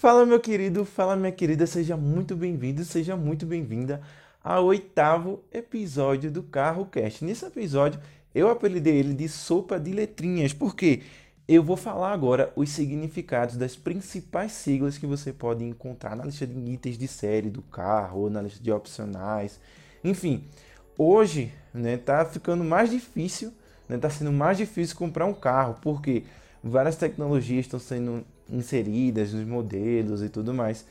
Fala, meu querido, fala, minha querida, seja muito bem-vindo, seja muito bem-vinda ao oitavo episódio do Carro Cast. Nesse episódio, eu apelidei ele de sopa de letrinhas, porque eu vou falar agora os significados das principais siglas que você pode encontrar na lista de itens de série do carro ou na lista de opcionais. Enfim, hoje, né, tá ficando mais difícil, né, tá sendo mais difícil comprar um carro, porque várias tecnologias estão sendo inseridas nos modelos e tudo mais.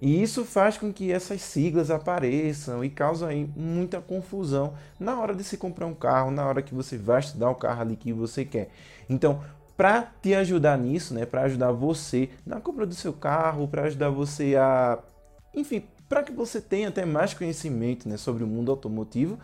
E isso faz com que essas siglas apareçam e causam aí muita confusão na hora de se comprar um carro, na hora que você vai estudar o carro ali que você quer. Então, para te ajudar nisso, né, para ajudar você na compra do seu carro, para ajudar você a, enfim, para que você tenha até mais conhecimento, né, sobre o mundo automotivo,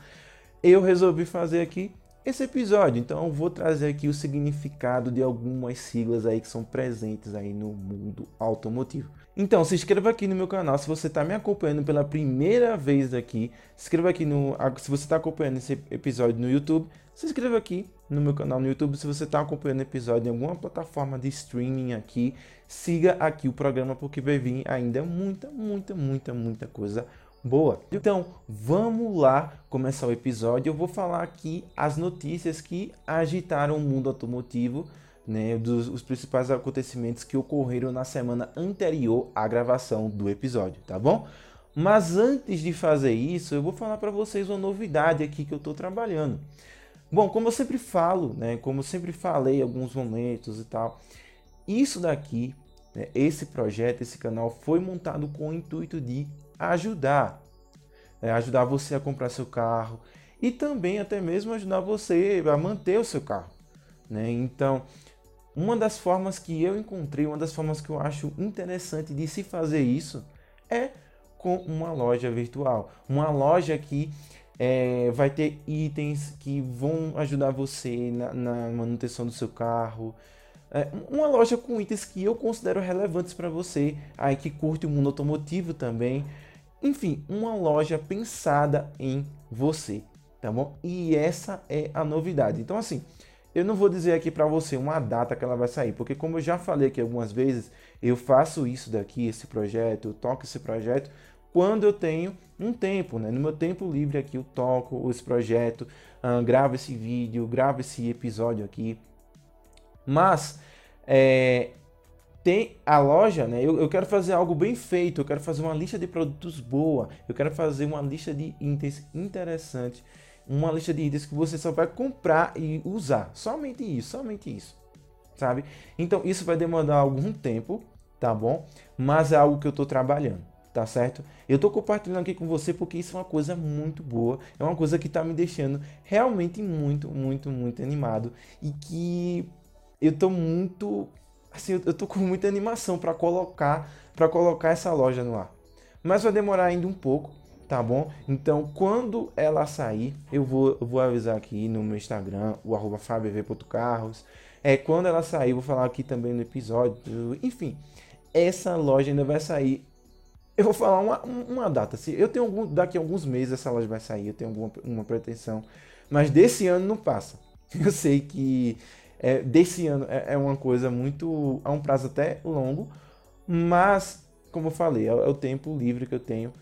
eu resolvi fazer aqui esse episódio. Então eu vou trazer aqui o significado de algumas siglas aí que são presentes aí no mundo automotivo. Então se inscreva aqui no meu canal se você está me acompanhando pela primeira vez aqui. Se inscreva aqui no se você está acompanhando esse episódio no YouTube. Se inscreva aqui no meu canal no YouTube se você está acompanhando o episódio em alguma plataforma de streaming aqui. Siga aqui o programa porque vai vir ainda muita, muita, muita, muita coisa boa. Então, vamos lá começar o episódio. Eu vou falar aqui as notícias que agitaram o mundo automotivo, né, dos os principais acontecimentos que ocorreram na semana anterior à gravação do episódio, tá bom? Mas antes de fazer isso, eu vou falar para vocês uma novidade aqui que eu estou trabalhando. Bom, como eu sempre falo, né, como eu sempre falei em alguns momentos e tal, isso daqui, né, esse projeto, esse canal foi montado com o intuito de ajudar. É, ajudar você a comprar seu carro e também até mesmo ajudar você a manter o seu carro. Né? Então, uma das formas que eu encontrei, uma das formas que eu acho interessante de se fazer isso é com uma loja virtual. Uma loja que é, vai ter itens que vão ajudar você na, na manutenção do seu carro. É, uma loja com itens que eu considero relevantes para você, aí que curte o mundo automotivo também. Enfim, uma loja pensada em você, tá bom? E essa é a novidade. Então, assim, eu não vou dizer aqui para você uma data que ela vai sair, porque como eu já falei aqui algumas vezes, eu faço isso daqui, esse projeto, eu toco esse projeto quando eu tenho um tempo, né? No meu tempo livre aqui eu toco esse projeto, uh, gravo esse vídeo, gravo esse episódio aqui. Mas é, tem a loja, né? Eu, eu, quero fazer algo bem feito, eu quero fazer uma lista de produtos boa, eu quero fazer uma lista de itens interessante, uma lista de itens que você só vai comprar e usar. Somente isso, somente isso. Sabe? Então isso vai demandar algum tempo, tá bom? Mas é algo que eu estou trabalhando, tá certo? Eu estou compartilhando aqui com você porque isso é uma coisa muito boa, é uma coisa que está me deixando realmente muito, muito, muito animado e que eu estou muito assim, eu, tô com muita animação para colocar, para colocar essa loja no ar. Mas vai demorar ainda um pouco, tá bom? Então, quando ela sair, eu vou, eu vou avisar aqui no meu Instagram, o arroba fabv.carros. É, quando ela sair, vou falar aqui também no episódio. Enfim, essa loja ainda vai sair. Eu vou falar uma, uma data. Se eu tenho algum, daqui a alguns meses essa loja vai sair, eu tenho alguma uma pretensão. Mas desse ano não passa. Eu sei que é, desse ano é, é, uma coisa muito. é um prazo até longo, mas, como eu falei, é, é o tempo livre que eu tenho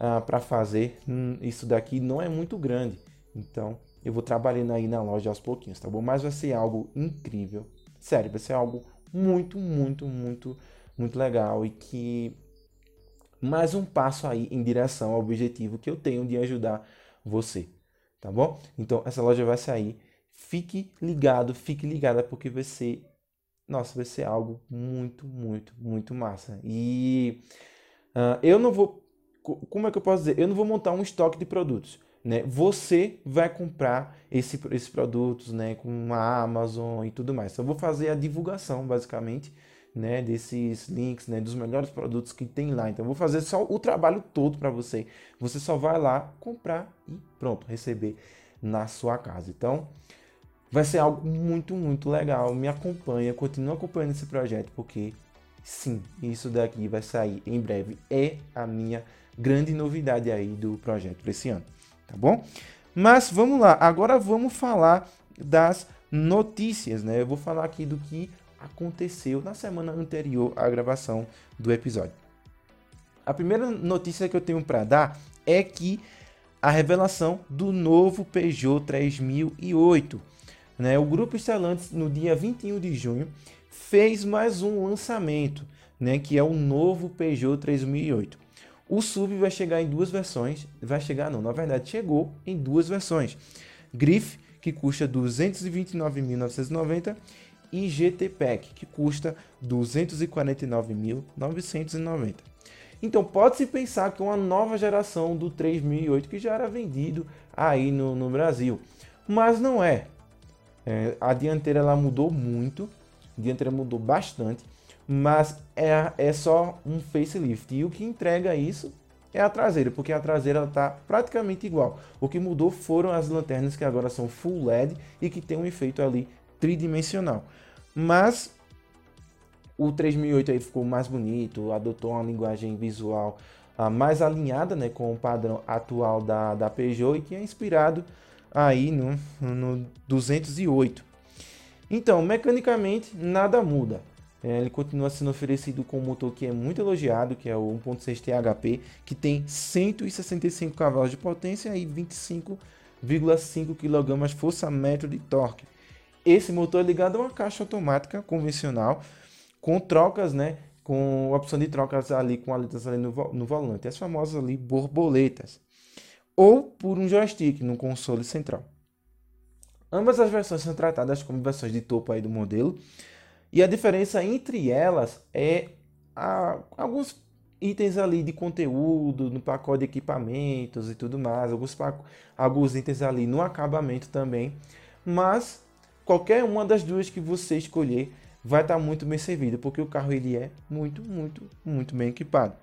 ah, para fazer. Hum, isso daqui não é muito grande, então eu vou trabalhando aí na loja aos pouquinhos, tá bom? Mas vai ser algo incrível, sério, vai ser algo muito, muito, muito, muito legal e que mais um passo aí em direção ao objetivo que eu tenho de ajudar você, tá bom? Então essa loja vai sair fique ligado, fique ligada, porque vai ser, nossa, vai ser algo muito, muito, muito massa. E uh, eu não vou, como é que eu posso dizer? Eu não vou montar um estoque de produtos. Né? Você vai comprar esse, esses produtos né, com a Amazon e tudo mais. Então, eu vou fazer a divulgação, basicamente, né, desses links, né, dos melhores produtos que tem lá. Então, vou fazer só o trabalho todo para você. Você só vai lá comprar e pronto, receber na sua casa. Então, vai ser algo muito, muito legal. Me acompanha, continua acompanhando esse projeto, porque sim, isso daqui vai sair em breve. É a minha grande novidade aí do projeto para esse ano, tá bom? Mas vamos lá, agora vamos falar das notícias, né? Eu vou falar aqui do que aconteceu na semana anterior à gravação do episódio. A primeira notícia que eu tenho para dar é que a revelação do novo Peugeot 3008. Né? O grupo Stellantis, no dia 21 de junho, fez mais um lançamento, né? que é o novo Peugeot 3008. O SUV vai chegar em duas versões, vai chegar não, na verdade chegou em duas versões. Griff, que custa 229.990 e GT Pack, que custa 249.990. Então pode-se pensar que uma nova geração do 3008 que já era vendido aí no, no Brasil, mas não é. É. A dianteira ela mudou muito, a dianteira mudou bastante, mas é, é só um facelift e o que entrega isso é a traseira, porque a traseira está praticamente igual. O que mudou foram as lanternas que agora são full LED e que tem um efeito ali tridimensional. Mas o 3008 aí ficou mais bonito, adotou uma linguagem visual uh, mais alinhada né, com o padrão atual da, da Peugeot e que é inspirado aí no, no 208. Então, mecanicamente, nada muda. É, ele continua sendo oferecido com um motor que é muito elogiado, que é o 1.6 THP, que tem 165 cavalos de potência e 25,5 kg força metro de torque. Esse motor é ligado a uma caixa automática convencional com trocas, né? Com opção de trocas ali com aletas ali no, no volante, as famosas ali borboletas, ou por um joystick no console central. Ambas as versões são tratadas como versões de topo aí do modelo, e a diferença entre elas é a, alguns itens ali de conteúdo no pacote de equipamentos e tudo mais, alguns, alguns itens ali no acabamento também, mas qualquer uma das duas que você escolher vai estar tá muito bem servido, porque o carro ele é muito, muito, muito bem equipado.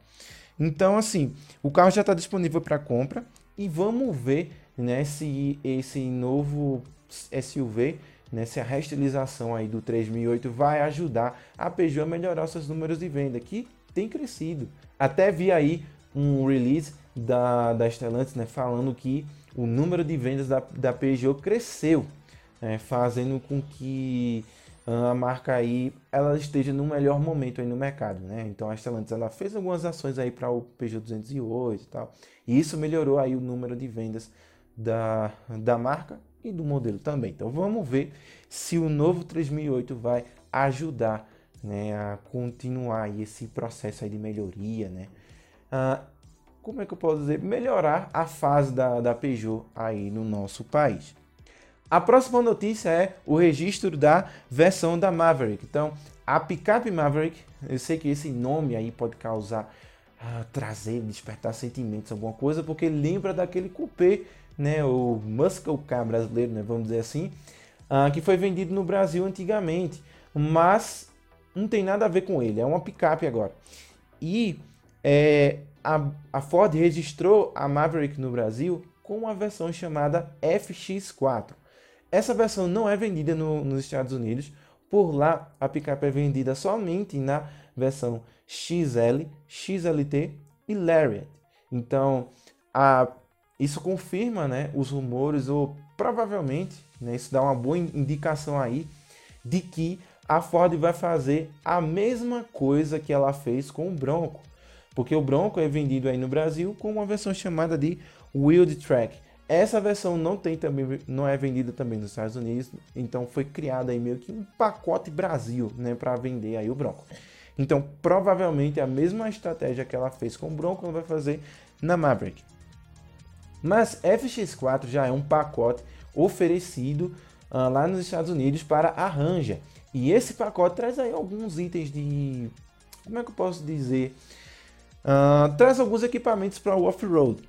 Então, assim, o carro já está disponível para compra e vamos ver né, se esse novo SUV, né, se a restilização aí do 3008 vai ajudar a Peugeot a melhorar seus números de venda, que tem crescido. Até vi aí um release da, da Stellantis né, falando que o número de vendas da, da Peugeot cresceu, né, fazendo com que a marca aí ela esteja no melhor momento aí no mercado, né? Então a Stellantis ela fez algumas ações aí para o Peugeot 208 e tal, e isso melhorou aí o número de vendas da, da marca e do modelo também. Então vamos ver se o novo 3008 vai ajudar, né, a continuar esse processo aí de melhoria, né? Ah, como é que eu posso dizer? Melhorar a fase da, da Peugeot aí no nosso país. A próxima notícia é o registro da versão da Maverick. Então, a picape Maverick, eu sei que esse nome aí pode causar ah, trazer, despertar sentimentos, alguma coisa, porque lembra daquele coupé, né, o muscle car brasileiro, né, vamos dizer assim, ah, que foi vendido no Brasil antigamente, mas não tem nada a ver com ele, é uma picape agora. E é, a, a Ford registrou a Maverick no Brasil com uma versão chamada FX4. Essa versão não é vendida no, nos Estados Unidos. Por lá, a picape é vendida somente na versão XL, XLT e Lariat. Então, a, isso confirma né, os rumores, ou provavelmente, né, isso dá uma boa indicação aí, de que a Ford vai fazer a mesma coisa que ela fez com o Bronco. Porque o Bronco é vendido aí no Brasil com uma versão chamada de Wheeled Track. Essa versão não tem também, não é vendida também nos Estados Unidos, então foi criado aí meio que um pacote Brasil, né, para vender aí o Bronco. Então, provavelmente a mesma estratégia que ela fez com o Bronco, ela vai fazer na Maverick. Mas FX4 já é um pacote oferecido uh, lá nos Estados Unidos para a Ranger. E esse pacote traz aí alguns itens de. Como é que eu posso dizer? Uh, traz alguns equipamentos para o off-road.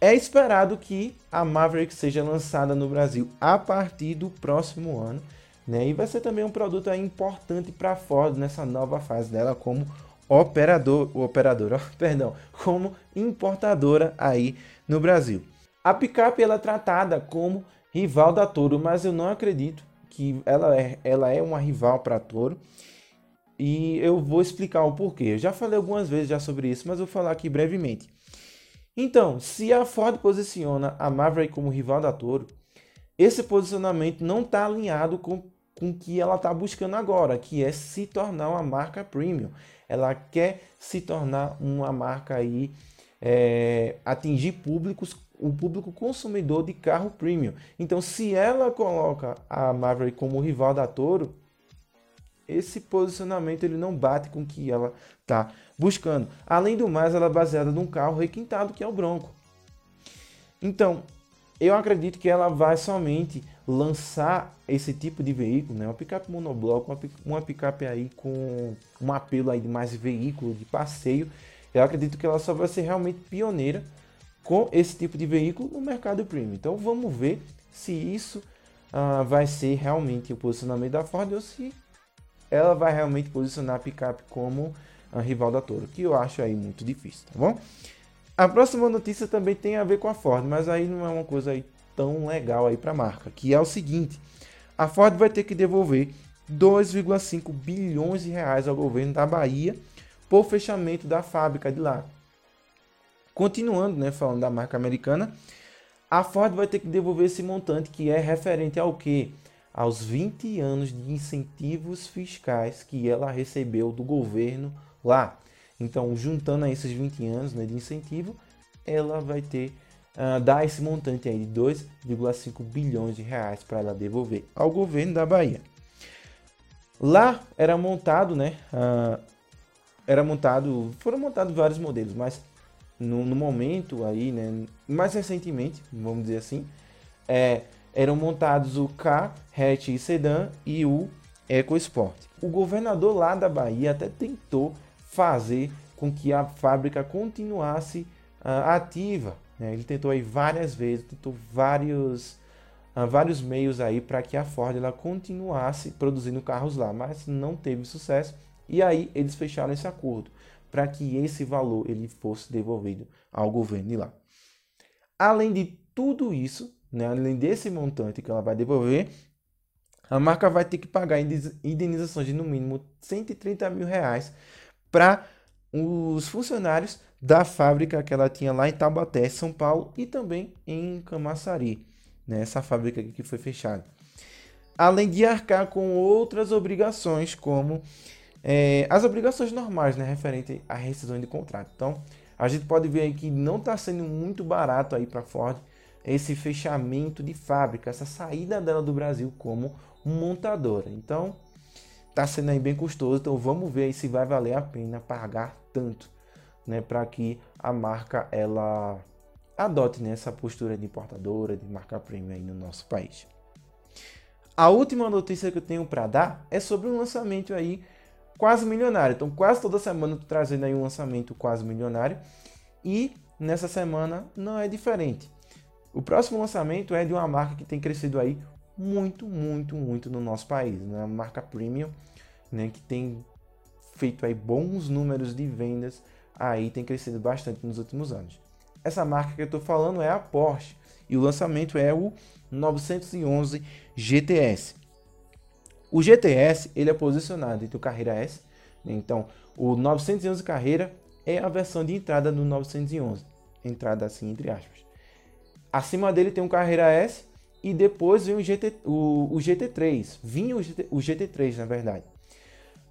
É esperado que a Maverick seja lançada no Brasil a partir do próximo ano, né? E vai ser também um produto importante para a Ford nessa nova fase dela como operador, operadora, perdão, como importadora aí no Brasil. A picape ela é tratada como rival da Toro, mas eu não acredito que ela é, ela é uma rival para a Toro. E eu vou explicar o porquê. Eu já falei algumas vezes já sobre isso, mas vou falar aqui brevemente. Então, se a Ford posiciona a Maverick como rival da Toro, esse posicionamento não está alinhado com, com o que ela está buscando agora, que é se tornar uma marca premium. Ela quer se tornar uma marca aí, é, atingir públicos, o público consumidor de carro premium. Então, se ela coloca a Maverick como rival da Toro, esse posicionamento ele não bate com o que ela está buscando. Além do mais, ela é baseada num carro requintado que é o Bronco. Então, eu acredito que ela vai somente lançar esse tipo de veículo, né? uma picape monobloco, uma picape aí com um apelo aí de mais veículo, de passeio. Eu acredito que ela só vai ser realmente pioneira com esse tipo de veículo no mercado premium. Então vamos ver se isso uh, vai ser realmente o posicionamento da Ford ou se ela vai realmente posicionar a picape como a rival da Toro, que eu acho aí muito difícil, tá bom? A próxima notícia também tem a ver com a Ford, mas aí não é uma coisa aí tão legal aí para a marca, que é o seguinte: a Ford vai ter que devolver 2,5 bilhões de reais ao governo da Bahia por fechamento da fábrica de lá. Continuando, né, falando da marca americana, a Ford vai ter que devolver esse montante que é referente ao que? Aos 20 anos de incentivos fiscais que ela recebeu do governo lá. Então, juntando a esses 20 anos né, de incentivo, ela vai ter uh, dar esse montante aí de 2,5 bilhões de reais para ela devolver ao governo da Bahia. Lá era montado, né? Uh, era montado, foram montados vários modelos, mas no, no, momento aí, né? Mais recentemente, vamos dizer assim, é, eram montados o K, hatch e sedã e o EcoSport. O governador lá da Bahia até tentou fazer com que a fábrica continuasse uh, ativa. Né? Ele tentou aí várias vezes, tentou vários, uh, vários meios aí para que a Ford ela continuasse produzindo carros lá, mas não teve sucesso. E aí eles fecharam esse acordo para que esse valor ele fosse devolvido ao governo de lá. Além de tudo isso, né, além desse montante que ela vai devolver, a marca vai ter que pagar indenizações de no mínimo 130 mil reais para os funcionários da fábrica que ela tinha lá em Taubaté, São Paulo e também em Camaçari, né, essa fábrica que foi fechada. Além de arcar com outras obrigações, como é, as obrigações normais, né, referente à rescisão de contrato. Então, a gente pode ver aí que não está sendo muito barato aí para Ford esse fechamento de fábrica, essa saída dela do Brasil como montadora. Então, está sendo aí bem custoso, então vamos ver se vai valer a pena pagar tanto, né, para que a marca ela adote né, essa postura de importadora, de marca premium aí no nosso país. A última notícia que eu tenho para dar é sobre um lançamento aí quase milionário. Então, quase toda semana eu tô trazendo aí um lançamento quase milionário e nessa semana não é diferente. O próximo lançamento é de uma marca que tem crescido aí muito, muito, muito no nosso país, né? Marca premium, né? Que tem feito aí bons números de vendas, aí tem crescido bastante nos últimos anos. Essa marca que eu estou falando é a Porsche e o lançamento é o 911 GTS. O GTS ele é posicionado entre o Carreira S, né? então o 911 Carreira é a versão de entrada do 911, entrada assim entre aspas. Acima dele tem um Carreira S e depois vem o, GT, o, o GT3. Vinha o, GT, o GT3, na verdade.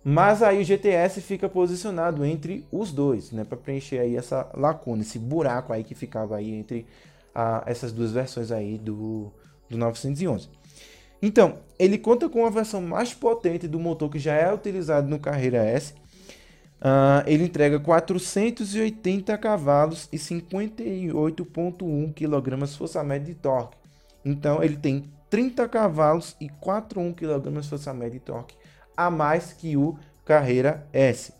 Mas aí o GTS fica posicionado entre os dois, né? Para preencher aí essa lacuna, esse buraco aí que ficava aí entre a, essas duas versões aí do, do 911. Então, ele conta com a versão mais potente do motor que já é utilizado no Carreira S. Uh, ele entrega 480 cavalos e 58,1 kg força média de torque. Então ele tem 30 cavalos e 4,1 kg força média de torque a mais que o Carreira S.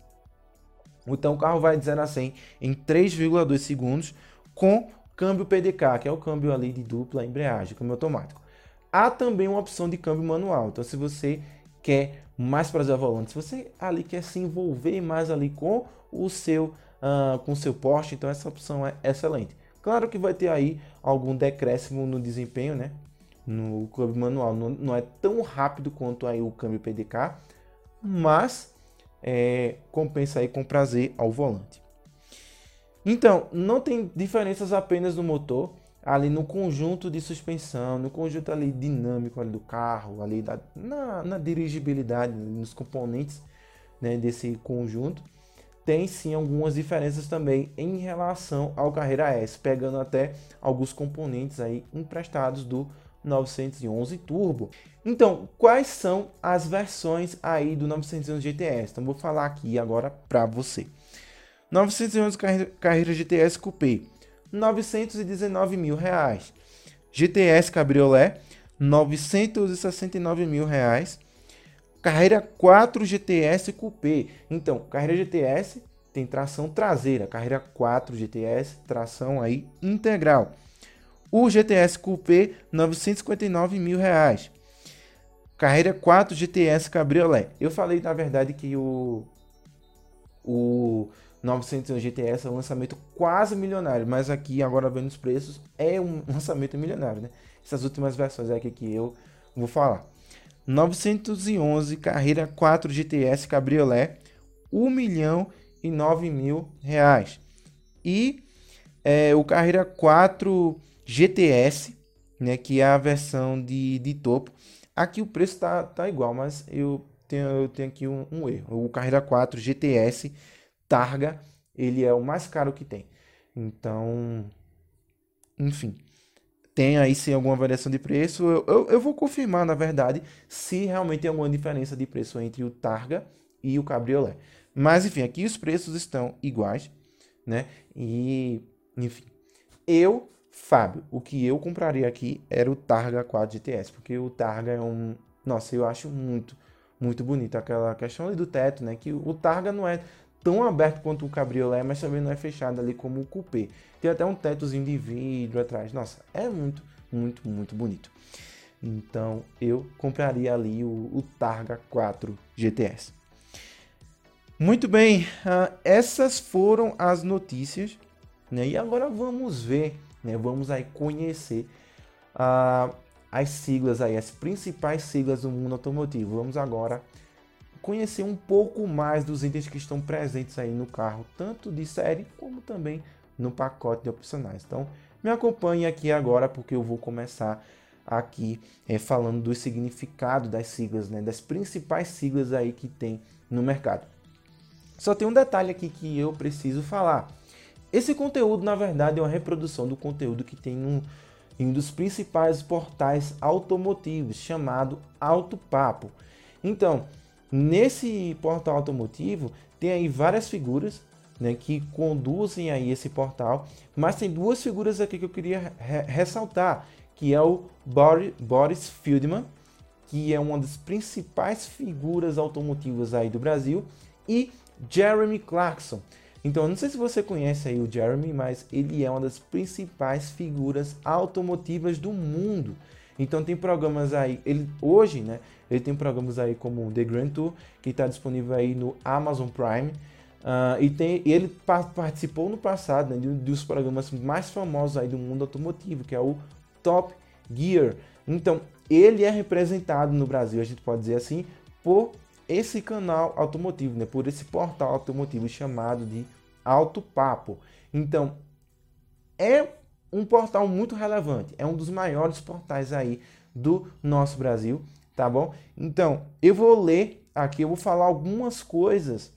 Então o carro vai de 0 a 100 em 3,2 segundos com câmbio PDK, que é o câmbio ali de dupla embreagem, câmbio automático. Há também uma opção de câmbio manual. Então se você quer mais prazer ao volante, se você ali quer se envolver mais ali com o seu uh, com o seu Porsche, então essa opção é excelente. Claro que vai ter aí algum decréscimo no desempenho, né? No câmbio manual não, não é tão rápido quanto aí o câmbio PDK, mas é, compensa aí com prazer ao volante. Então, não tem diferenças apenas no motor, ali no conjunto de suspensão, no conjunto ali dinâmico ali do carro, ali da, na, na dirigibilidade, nos componentes né, desse conjunto, tem sim algumas diferenças também em relação ao Carreira S, pegando até alguns componentes aí emprestados do 911 Turbo. Então, quais são as versões aí do 911 GTS? Então, vou falar aqui agora para você. 911 Carreira GTS Coupé 919 mil reais. GTS Cabriolet, 969 mil reais. Carreira 4 GTS Coupé. Então, Carreira GTS tem tração traseira. Carreira 4 GTS, tração aí integral. O GTS Coupé, 959 mil reais. Carreira 4 GTS Cabriolet. Eu falei, na verdade, que o, o 900 GTS é um lançamento quase milionário, mas aqui, agora vendo os preços, é um lançamento milionário, né? Essas últimas versões aqui que eu vou falar. 911 Carreira 4 GTS Cabriolet, 1 milhão e 9 mil reais. E é, o Carreira 4 GTS, né, que é a versão de, de topo. Aqui o preço tá, tá igual, mas eu tenho, eu tenho aqui um, um erro. O Carreira 4 GTS Targa, ele é o mais caro que tem. Então, enfim, tem aí sim alguma variação de preço. Eu, eu, eu, vou confirmar, na verdade, se realmente tem alguma diferença de preço entre o Targa e o Cabriolet. Mas, enfim, aqui os preços estão iguais, né? E, enfim, eu, Fábio, o que eu compraria aqui era o Targa 4 GTS, porque o Targa é um... Nossa, eu acho muito, muito bonito aquela questão ali do teto, né? Que o Targa não é tão aberto quanto o cabriolé, mas também não é fechado ali como o coupé. Tem até um tetozinho de vidro atrás. Nossa, é muito, muito, muito bonito. Então eu compraria ali o, o Targa 4 GTS. Muito bem, uh, essas foram as notícias, né? E agora vamos ver, né? Vamos aí conhecer uh, as siglas aí, as principais siglas do mundo automotivo. Vamos agora conhecer um pouco mais dos itens que estão presentes aí no carro, tanto de série como também no pacote de opcionais. Então, me acompanhe aqui agora porque eu vou começar aqui é, falando do significado das siglas, né, das principais siglas aí que tem no mercado. Só tem um detalhe aqui que eu preciso falar. Esse conteúdo, na verdade, é uma reprodução do conteúdo que tem um, um dos principais portais automotivos, chamado Autopapo. Então, Nesse portal automotivo tem aí várias figuras né, que conduzem aí esse portal, mas tem duas figuras aqui que eu queria re ressaltar, que é o Boris Fieldman, que é uma das principais figuras automotivas aí do Brasil, e Jeremy Clarkson. Então, não sei se você conhece aí o Jeremy, mas ele é uma das principais figuras automotivas do mundo. Então tem programas aí, ele hoje, né? Ele tem programas aí como The Grand Tour, que está disponível aí no Amazon Prime. Uh, e tem, ele pa participou no passado né, de, dos programas mais famosos aí do mundo automotivo, que é o Top Gear. Então, ele é representado no Brasil, a gente pode dizer assim, por esse canal automotivo, né, por esse portal automotivo chamado de Auto Papo. Então, é um portal muito relevante, é um dos maiores portais aí do nosso Brasil, tá bom? Então, eu vou ler aqui, eu vou falar algumas coisas,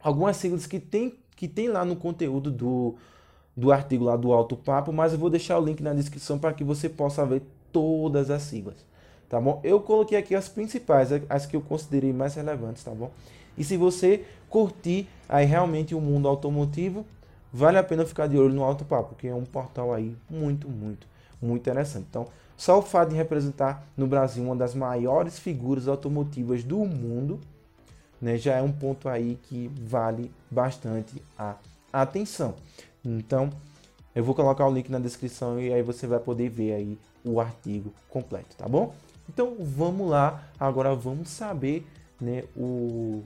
algumas siglas que tem, que tem lá no conteúdo do, do artigo lá do Alto Papo, mas eu vou deixar o link na descrição para que você possa ver todas as siglas, tá bom? Eu coloquei aqui as principais, as que eu considerei mais relevantes, tá bom? E se você curtir aí realmente o mundo automotivo, vale a pena ficar de olho no Alto Papo, que é um portal aí muito, muito, muito interessante. Então, só o fato de representar no Brasil uma das maiores figuras automotivas do mundo, né, já é um ponto aí que vale bastante a atenção. Então, eu vou colocar o link na descrição e aí você vai poder ver aí o artigo completo, tá bom? Então, vamos lá. Agora vamos saber, né, o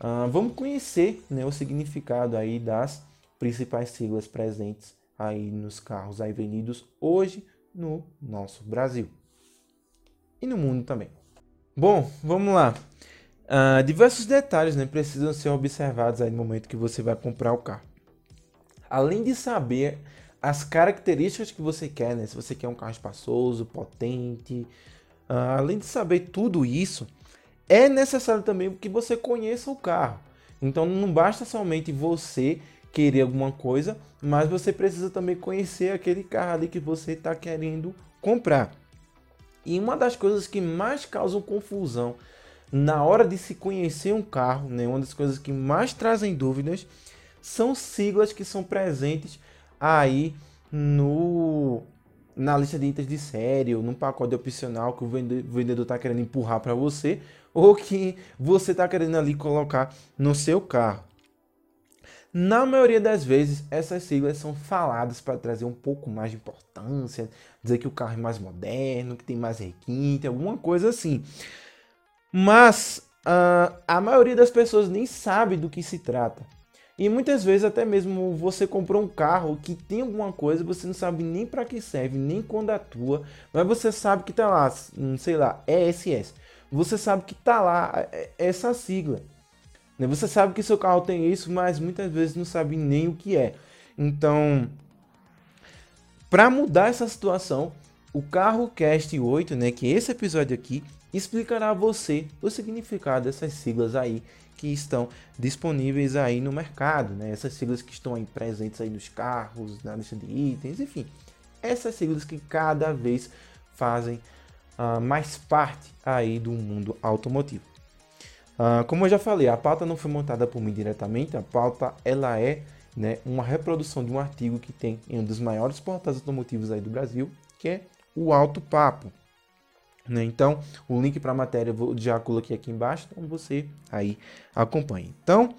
uh, vamos conhecer, né, o significado aí das principais siglas presentes aí nos carros aí vendidos hoje no nosso Brasil e no mundo também. Bom, vamos lá. Uh, diversos detalhes né, precisam ser observados aí no momento que você vai comprar o carro. Além de saber as características que você quer, né? Se você quer um carro espaçoso, potente, uh, além de saber tudo isso, é necessário também que você conheça o carro. Então não basta somente você querer alguma coisa, mas você precisa também conhecer aquele carro ali que você está querendo comprar. E uma das coisas que mais causam confusão na hora de se conhecer um carro, né, uma das coisas que mais trazem dúvidas, são siglas que são presentes aí no na lista de itens de série ou no pacote opcional que o vendedor está querendo empurrar para você ou que você está querendo ali colocar no seu carro. Na maioria das vezes, essas siglas são faladas para trazer um pouco mais de importância, dizer que o carro é mais moderno, que tem mais requinte, alguma coisa assim. Mas uh, a maioria das pessoas nem sabe do que se trata. E muitas vezes até mesmo você comprou um carro que tem alguma coisa, você não sabe nem para que serve, nem quando atua, mas você sabe que tá lá, sei lá, ESS. Você sabe que tá lá é, é, essa sigla. Né? Você sabe que seu carro tem isso, mas muitas vezes não sabe nem o que é. Então, para mudar essa situação, o Carro Cast 8, né, que é esse episódio aqui, explicará a você o significado dessas siglas aí que estão disponíveis aí no mercado, né? Essas siglas que estão aí presentes aí nos carros, na lista de itens, enfim, essas siglas que cada vez fazem uh, mais parte aí do mundo automotivo. Uh, como eu já falei, a pauta não foi montada por mim diretamente, a pauta ela é né, uma reprodução de um artigo que tem em um dos maiores portais automotivos aí do Brasil, que é o Alto Papo. Né? Então, o link para a matéria eu já coloquei aqui embaixo, então você aí acompanhe. Então,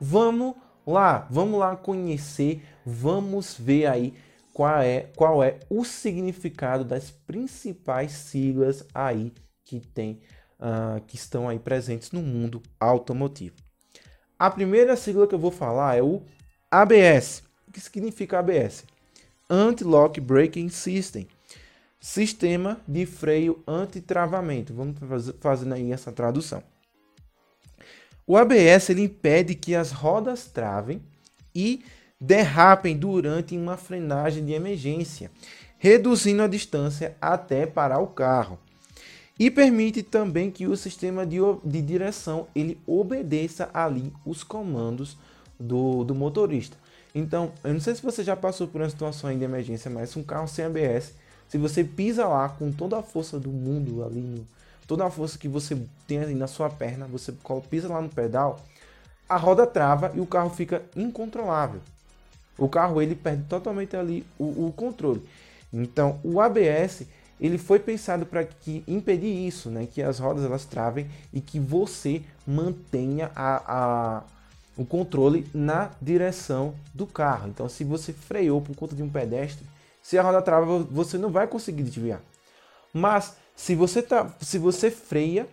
vamos lá, vamos lá conhecer, vamos ver aí qual é, qual é o significado das principais siglas aí que tem, uh, que estão aí presentes no mundo automotivo. A primeira sigla que eu vou falar é o ABS. O que significa ABS? Anti-Lock Braking System sistema de freio anti-travamento. Vamos fazendo aí essa tradução. O ABS ele impede que as rodas travem e derrapem durante uma frenagem de emergência, reduzindo a distância até parar o carro. E permite também que o sistema de, de direção ele obedeça ali os comandos do, do motorista. Então, eu não sei se você já passou por uma situação de emergência, mas um carro sem ABS se você pisa lá com toda a força do mundo ali, no, toda a força que você tem ali na sua perna, você pisa lá no pedal, a roda trava e o carro fica incontrolável. O carro ele perde totalmente ali o, o controle. Então, o ABS ele foi pensado para que impedir isso, né? Que as rodas elas travem e que você mantenha a, a, o controle na direção do carro. Então, se você freou por conta de um pedestre, se a roda trava, você não vai conseguir desviar. Mas se você tá, se você freia,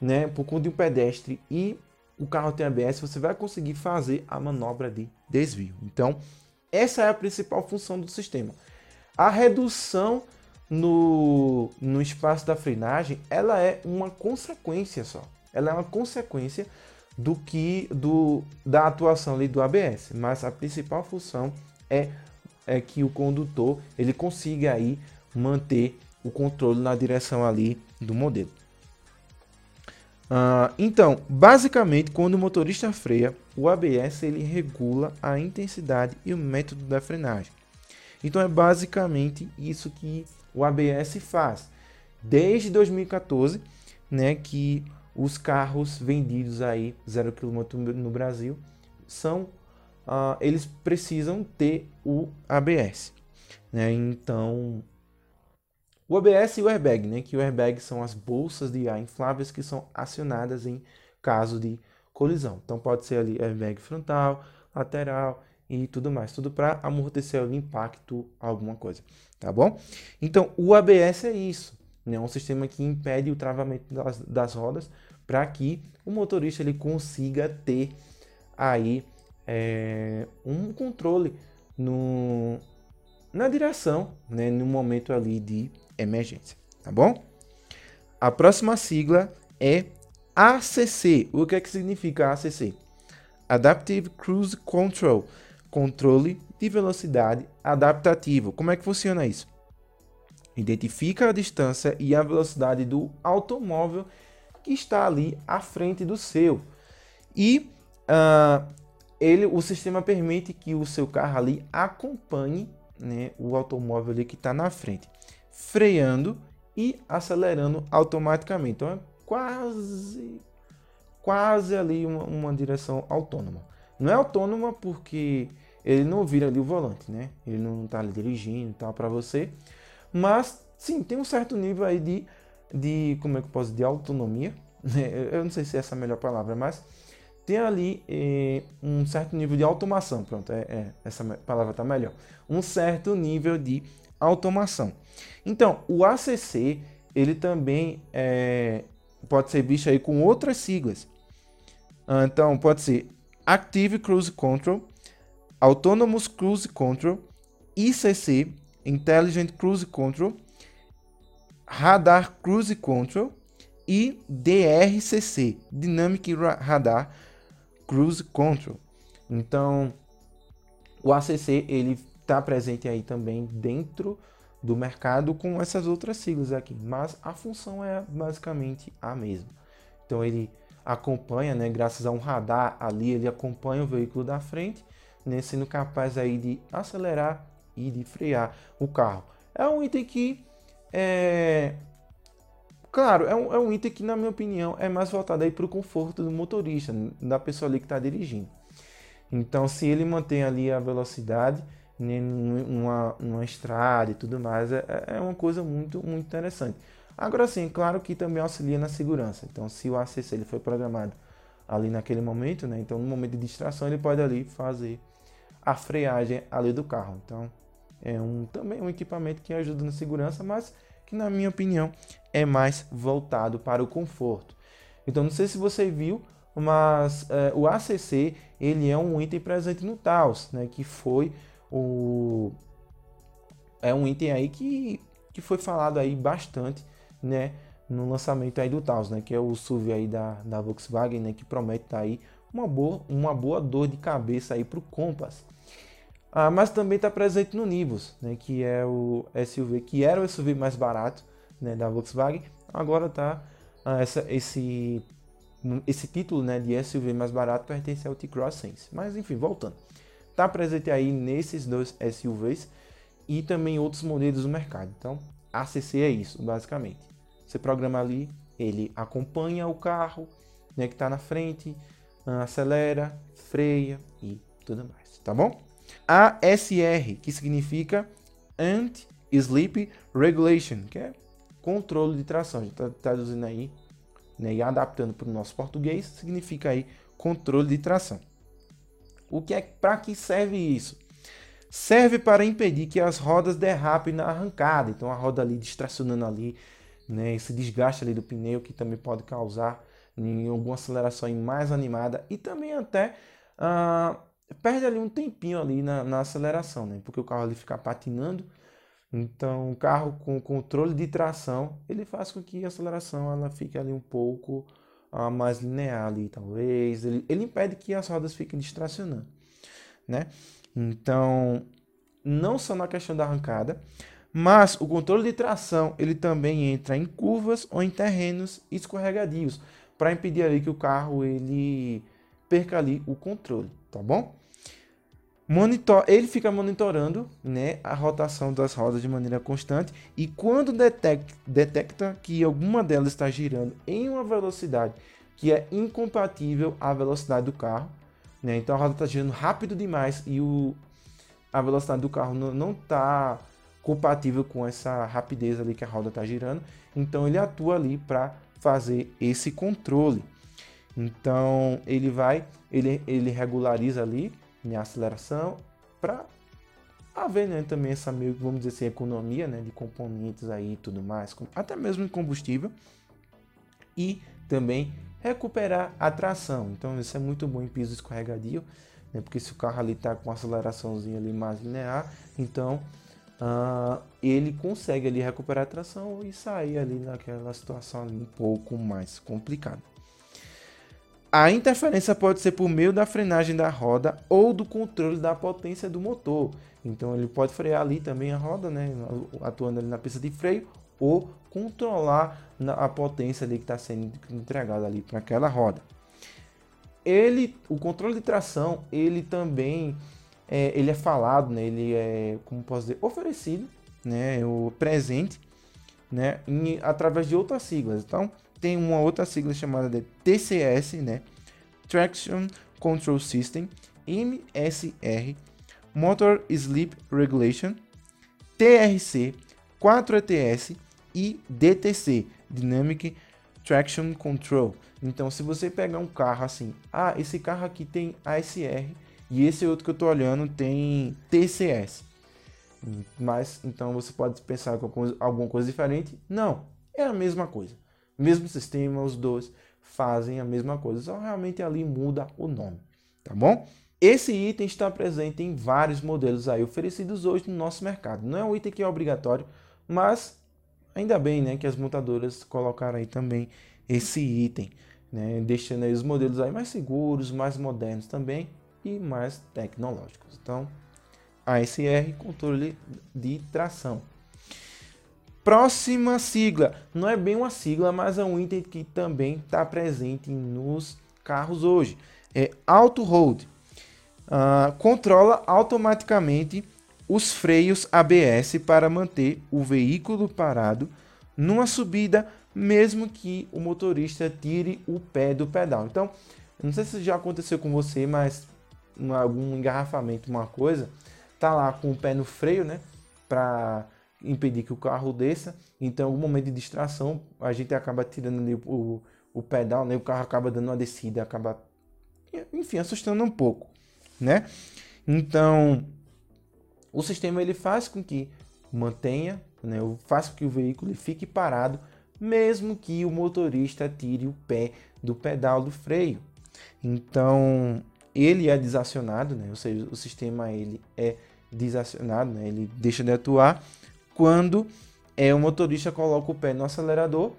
né, por conta de um pedestre e o carro tem ABS, você vai conseguir fazer a manobra de desvio. Então, essa é a principal função do sistema. A redução no, no espaço da frenagem, ela é uma consequência só. Ela é uma consequência do que do da atuação ali do ABS, mas a principal função é é que o condutor ele consiga aí manter o controle na direção ali do modelo. Uh, então, basicamente, quando o motorista freia, o ABS ele regula a intensidade e o método da frenagem. Então, é basicamente isso que o ABS faz. Desde 2014, né, que os carros vendidos aí 0 km no Brasil são uh, eles precisam ter o ABS. Né? Então, o ABS e o airbag, né? que o airbag são as bolsas de ar infláveis que são acionadas em caso de colisão. Então, pode ser ali airbag frontal, lateral e tudo mais, tudo para amortecer o impacto, alguma coisa, tá bom? Então, o ABS é isso, né? É um sistema que impede o travamento das, das rodas para que o motorista ele consiga ter aí é, um controle no, na direção, né, no momento ali de emergência, tá bom? A próxima sigla é ACC. O que é que significa ACC? Adaptive Cruise Control. Controle de velocidade adaptativo. Como é que funciona isso? Identifica a distância e a velocidade do automóvel que está ali à frente do seu. E uh, ele, o sistema permite que o seu carro ali acompanhe né, o automóvel ali que está na frente, freando e acelerando automaticamente. Então é quase, quase ali uma, uma direção autônoma. Não é autônoma porque ele não vira ali o volante, né? Ele não está ali dirigindo e tal para você. Mas sim, tem um certo nível aí de, de como é que eu posso de autonomia. Né? Eu não sei se é essa a melhor palavra, mas tem ali eh, um certo nível de automação. Pronto, é, é essa palavra está melhor. Um certo nível de automação. Então, o ACC ele também é, pode ser visto aí com outras siglas. Então, pode ser Active Cruise Control, Autonomous Cruise Control, ICC, Intelligent Cruise Control, Radar Cruise Control e DRCC, Dynamic Radar Cruise Control. Então, o ACC ele está presente aí também dentro do mercado com essas outras siglas aqui, mas a função é basicamente a mesma. Então ele acompanha, né, graças a um radar ali, ele acompanha o veículo da frente, né, sendo capaz aí de acelerar e de frear o carro. É um item que é claro, é um, é um item que na minha opinião é mais voltado aí para o conforto do motorista, da pessoa ali que está dirigindo. Então, se ele mantém ali a velocidade né, numa, numa estrada e tudo mais, é, é uma coisa muito, muito interessante. Agora sim, claro que também auxilia na segurança. Então, se o ACC ele foi programado ali naquele momento, né, então no momento de distração ele pode ali fazer a freagem ali do carro. Então, é um também um equipamento que ajuda na segurança, mas que na minha opinião é mais voltado para o conforto. Então, não sei se você viu, mas é, o ACC ele é um item presente no Taos, né, que foi o é um item aí que, que foi falado aí bastante né, no lançamento aí do Taos, né, que é o SUV aí da, da Volkswagen, né, que promete tá aí uma boa, uma boa dor de cabeça aí para o Compass. Ah, mas também está presente no Nivus, né, que é o SUV, que era o SUV mais barato né, da Volkswagen, agora está ah, esse, esse título né, de SUV mais barato pertence ao T-Cross Sense. Mas enfim, voltando. Está presente aí nesses dois SUVs e também outros modelos do mercado. Então, ACC é isso, basicamente. Você programa ali, ele acompanha o carro né, que está na frente, ah, acelera, freia e tudo mais, tá bom? ASR, que significa Anti-Sleep Regulation, que é controle de tração. A gente está traduzindo aí né, e adaptando para o nosso português, significa aí controle de tração. O que é para que serve isso? Serve para impedir que as rodas derrapem na arrancada. Então a roda ali distracionando ali, né, esse desgaste ali do pneu que também pode causar em alguma aceleração mais animada e também até uh, perde ali um tempinho ali na, na, aceleração, né, porque o carro ali fica patinando. Então o carro com controle de tração ele faz com que a aceleração ela fique ali um pouco uh, mais linear ali, talvez. Ele, ele impede que as rodas fiquem distracionando, né? Então, não só na questão da arrancada, mas o controle de tração ele também entra em curvas ou em terrenos escorregadios para impedir ali que o carro ele perca ali o controle, tá bom? Monitor, ele fica monitorando né, a rotação das rodas de maneira constante e quando detecta, detecta que alguma delas está girando em uma velocidade que é incompatível à velocidade do carro, né? Então a roda está girando rápido demais e o, a velocidade do carro não está compatível com essa rapidez ali que a roda está girando. Então ele atua ali para fazer esse controle. Então ele vai, ele, ele regulariza ali minha aceleração para haver né, também essa meio, vamos dizer assim, economia né, de componentes aí e tudo mais, até mesmo em combustível. E também recuperar a tração. Então isso é muito bom em piso escorregadio, né? porque se o carro ali está com aceleraçãozinha ali mais linear, então uh, ele consegue ali recuperar a tração e sair ali naquela situação ali um pouco mais complicada. A interferência pode ser por meio da frenagem da roda ou do controle da potência do motor. Então ele pode frear ali também a roda, né, atuando ali na pista de freio, ou controlar a potência ali que está sendo entregada ali para aquela roda. Ele, o controle de tração, ele também é, ele é falado, né, ele é, como posso dizer, oferecido, né, o presente, né, em, através de outras siglas. Então tem uma outra sigla chamada de TCS, né, Traction Control System, MSR, Motor Sleep Regulation, TRC, 4ETS e DTC, Dynamic Traction Control. Então, se você pegar um carro assim, ah, esse carro aqui tem ASR e esse outro que eu estou olhando tem TCS. Mas então você pode pensar com alguma coisa diferente? Não, é a mesma coisa. Mesmo sistema, os dois fazem a mesma coisa, só realmente ali muda o nome, tá bom? Esse item está presente em vários modelos aí oferecidos hoje no nosso mercado. Não é um item que é obrigatório, mas ainda bem né, que as montadoras colocaram aí também esse item, né, deixando aí os modelos aí mais seguros, mais modernos também e mais tecnológicos. Então, ASR, controle de tração. Próxima sigla, não é bem uma sigla, mas é um item que também está presente nos carros hoje. É Auto Hold uh, controla automaticamente os freios ABS para manter o veículo parado numa subida, mesmo que o motorista tire o pé do pedal. Então, não sei se já aconteceu com você, mas algum engarrafamento, uma coisa, tá lá com o pé no freio, né, para impedir que o carro desça. Então, em algum momento de distração, a gente acaba tirando ali o, o pedal, né, o carro acaba dando uma descida, acaba, enfim, assustando um pouco né? Então, o sistema ele faz com que mantenha, né, faz com que o veículo fique parado, mesmo que o motorista tire o pé do pedal do freio. Então, ele é desacionado, né? ou seja, o sistema ele é desacionado, né? ele deixa de atuar quando é, o motorista coloca o pé no acelerador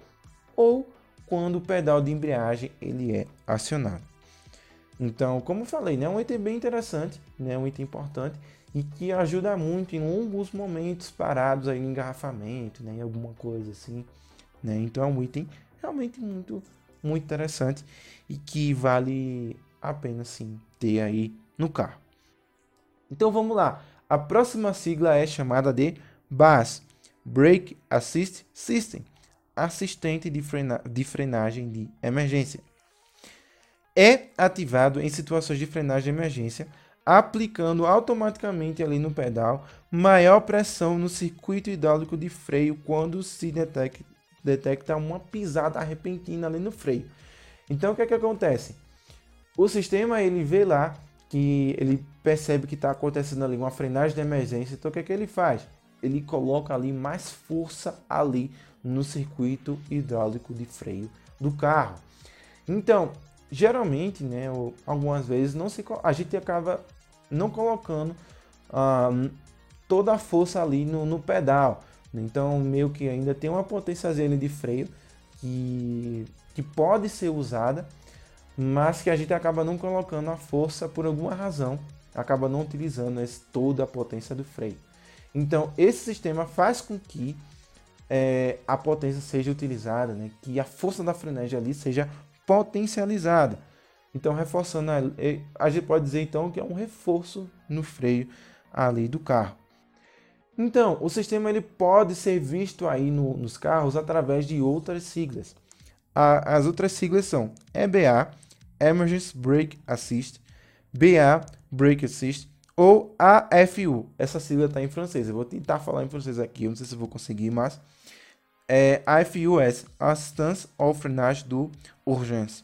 ou quando o pedal de embreagem ele é acionado. Então, como falei, né, um item bem interessante, né, um item importante e que ajuda muito em longos momentos parados aí em engarrafamento, né, em alguma coisa assim, né? Então é um item realmente muito muito interessante e que vale a pena sim ter aí no carro. Então vamos lá. A próxima sigla é chamada de BAS, Brake Assist System, assistente de, frena de frenagem de emergência é ativado em situações de frenagem de emergência, aplicando automaticamente ali no pedal maior pressão no circuito hidráulico de freio quando se detecta, detecta uma pisada repentina ali no freio. Então o que é que acontece? O sistema ele vê lá que ele percebe que está acontecendo ali uma frenagem de emergência, então o que é que ele faz? Ele coloca ali mais força ali no circuito hidráulico de freio do carro. Então, geralmente, né, ou algumas vezes não se a gente acaba não colocando uh, toda a força ali no, no, pedal. Então, meio que ainda tem uma potência de freio que, que pode ser usada, mas que a gente acaba não colocando a força por alguma razão, acaba não utilizando esse, toda a potência do freio. Então, esse sistema faz com que é, a potência seja utilizada, né? que a força da frenagem ali seja potencializada. Então, reforçando, a gente pode dizer então que é um reforço no freio ali do carro. Então, o sistema ele pode ser visto aí no, nos carros através de outras siglas. A, as outras siglas são EBA, Emergency Brake Assist, BA, Brake Assist, ou AFU. Essa sigla está em francês. Eu vou tentar falar em francês aqui, eu não sei se vou conseguir, mas é AFUS, Assistance ou Frenagem do Urgence.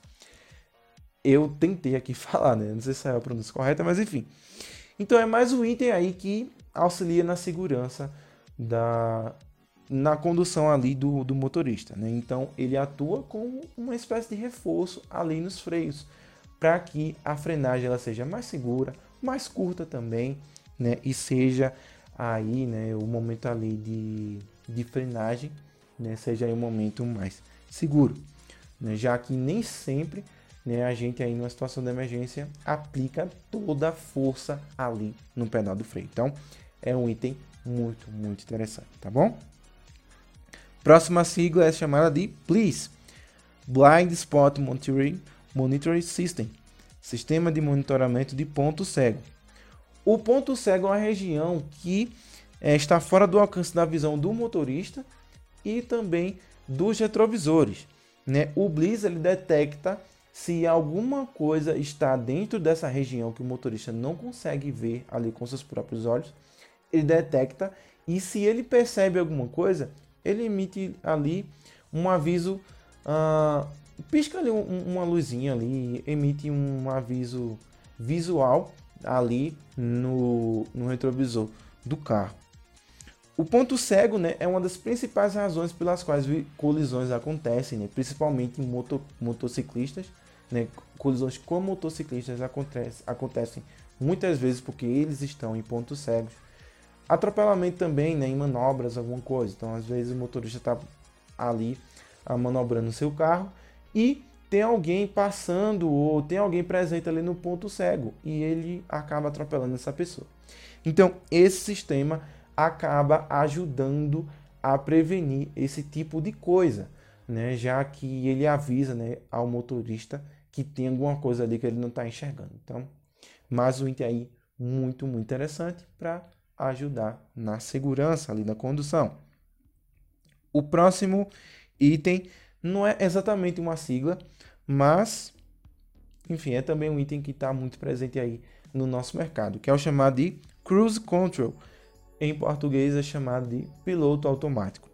Eu tentei aqui falar, né? Não sei se é a pronúncia correta, mas enfim. Então é mais um item aí que auxilia na segurança da na condução ali do, do motorista, né? Então ele atua como uma espécie de reforço ali nos freios para que a frenagem ela seja mais segura, mais curta também, né? E seja aí, né, o momento ali de, de frenagem né, seja um momento mais seguro, né, já que nem sempre né, a gente aí numa situação de emergência aplica toda a força ali no pedal do freio. Então, é um item muito, muito interessante, tá bom? Próxima sigla é chamada de Please Blind Spot Monitoring, Monitoring System Sistema de Monitoramento de Ponto Cego. O ponto cego é uma região que é, está fora do alcance da visão do motorista e também dos retrovisores. Né? O Bliss ele detecta se alguma coisa está dentro dessa região que o motorista não consegue ver ali com seus próprios olhos, ele detecta e se ele percebe alguma coisa, ele emite ali um aviso, uh, pisca ali um, uma luzinha ali, emite um aviso visual ali no, no retrovisor do carro. O ponto cego né, é uma das principais razões pelas quais colisões acontecem, né, principalmente em moto, motociclistas. Né, colisões com motociclistas acontece, acontecem muitas vezes porque eles estão em pontos cegos. Atropelamento também né, em manobras, alguma coisa. Então, às vezes, o motorista está ali a, manobrando seu carro e tem alguém passando ou tem alguém presente ali no ponto cego e ele acaba atropelando essa pessoa. Então, esse sistema acaba ajudando a prevenir esse tipo de coisa, né? Já que ele avisa, né, ao motorista que tem alguma coisa ali que ele não está enxergando. Então, mais um item aí muito, muito interessante para ajudar na segurança ali na condução. O próximo item não é exatamente uma sigla, mas, enfim, é também um item que está muito presente aí no nosso mercado, que é o chamado de Cruise Control em português é chamado de piloto automático.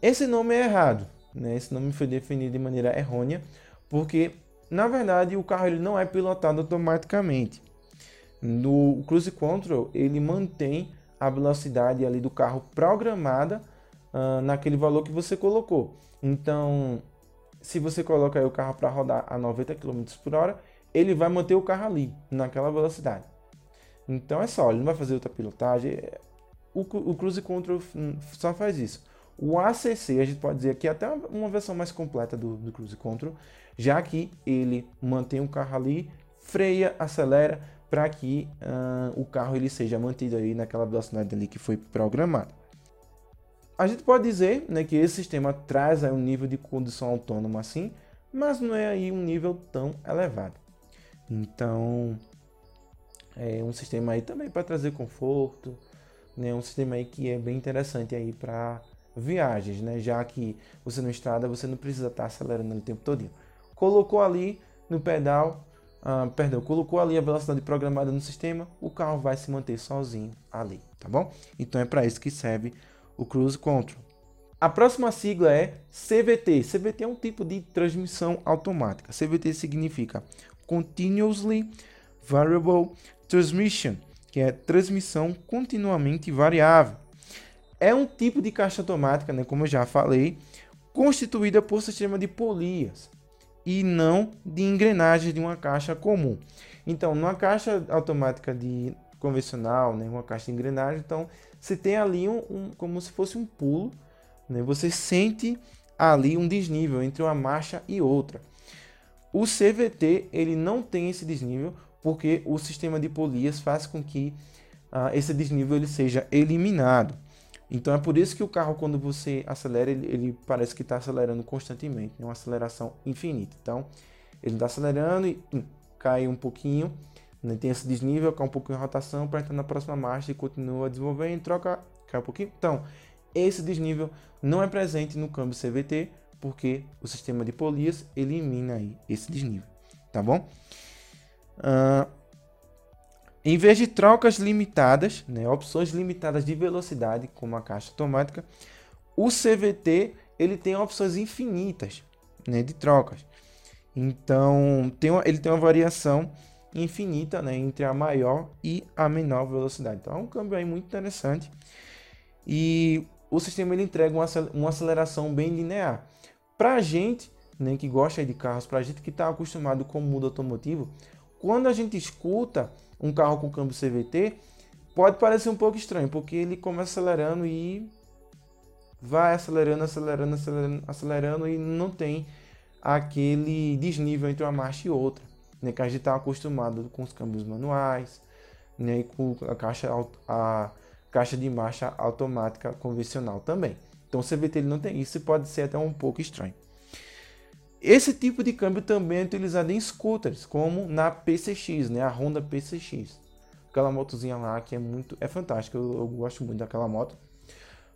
Esse nome é errado, né? esse nome foi definido de maneira errônea, porque na verdade o carro ele não é pilotado automaticamente. No Cruise Control ele mantém a velocidade ali do carro programada uh, naquele valor que você colocou. Então, se você coloca o carro para rodar a 90 km por hora, ele vai manter o carro ali, naquela velocidade. Então é só, ele não vai fazer outra pilotagem. O, o Cruise Control só faz isso. O ACC, a gente pode dizer que é até uma versão mais completa do, do Cruise Control, já que ele mantém o carro ali, freia, acelera, para que uh, o carro ele seja mantido aí naquela velocidade ali que foi programada. A gente pode dizer né, que esse sistema traz aí um nível de condução autônoma assim, mas não é aí um nível tão elevado. Então, é um sistema aí também para trazer conforto, né? Um sistema aí que é bem interessante aí para viagens, né? Já que você na estrada você não precisa estar tá acelerando o tempo todo. Colocou ali no pedal, ah, perdão, colocou ali a velocidade programada no sistema, o carro vai se manter sozinho ali, tá bom? Então é para isso que serve o Cruise Control. A próxima sigla é CVT. CVT é um tipo de transmissão automática. CVT significa Continuously Variable Transmission, que é transmissão continuamente variável. É um tipo de caixa automática, né, como eu já falei, constituída por sistema de polias e não de engrenagens de uma caixa comum. Então, numa caixa automática de convencional, né, uma caixa de engrenagem, então você tem ali um, um como se fosse um pulo, né, você sente ali um desnível entre uma marcha e outra. O CVT ele não tem esse desnível porque o sistema de polias faz com que uh, esse desnível ele seja eliminado. Então é por isso que o carro, quando você acelera, ele, ele parece que está acelerando constantemente, é uma aceleração infinita. Então ele está acelerando e hum, cai um pouquinho, né? tem esse desnível, cai um pouquinho em rotação para entrar na próxima marcha e continua desenvolvendo, troca, cai um pouquinho. Então esse desnível não é presente no câmbio CVT, porque o sistema de polias elimina aí esse desnível, tá bom? Uh, em vez de trocas limitadas, né, opções limitadas de velocidade, como a caixa automática, o CVT ele tem opções infinitas né, de trocas. Então, tem uma, ele tem uma variação infinita né, entre a maior e a menor velocidade. Então, é um câmbio aí muito interessante. E o sistema ele entrega uma aceleração bem linear. Para a gente né, que gosta de carros, para a gente que está acostumado com o mundo automotivo, quando a gente escuta um carro com câmbio CVT, pode parecer um pouco estranho, porque ele começa acelerando e vai acelerando, acelerando, acelerando, acelerando e não tem aquele desnível entre uma marcha e outra, né, que a gente está acostumado com os câmbios manuais, né, e com a caixa, a caixa de marcha automática convencional também. Então o CVT ele não tem isso e pode ser até um pouco estranho. Esse tipo de câmbio também é utilizado em scooters, como na PCX, né, a Honda PCX. Aquela motozinha lá que é muito é fantástica, eu, eu gosto muito daquela moto.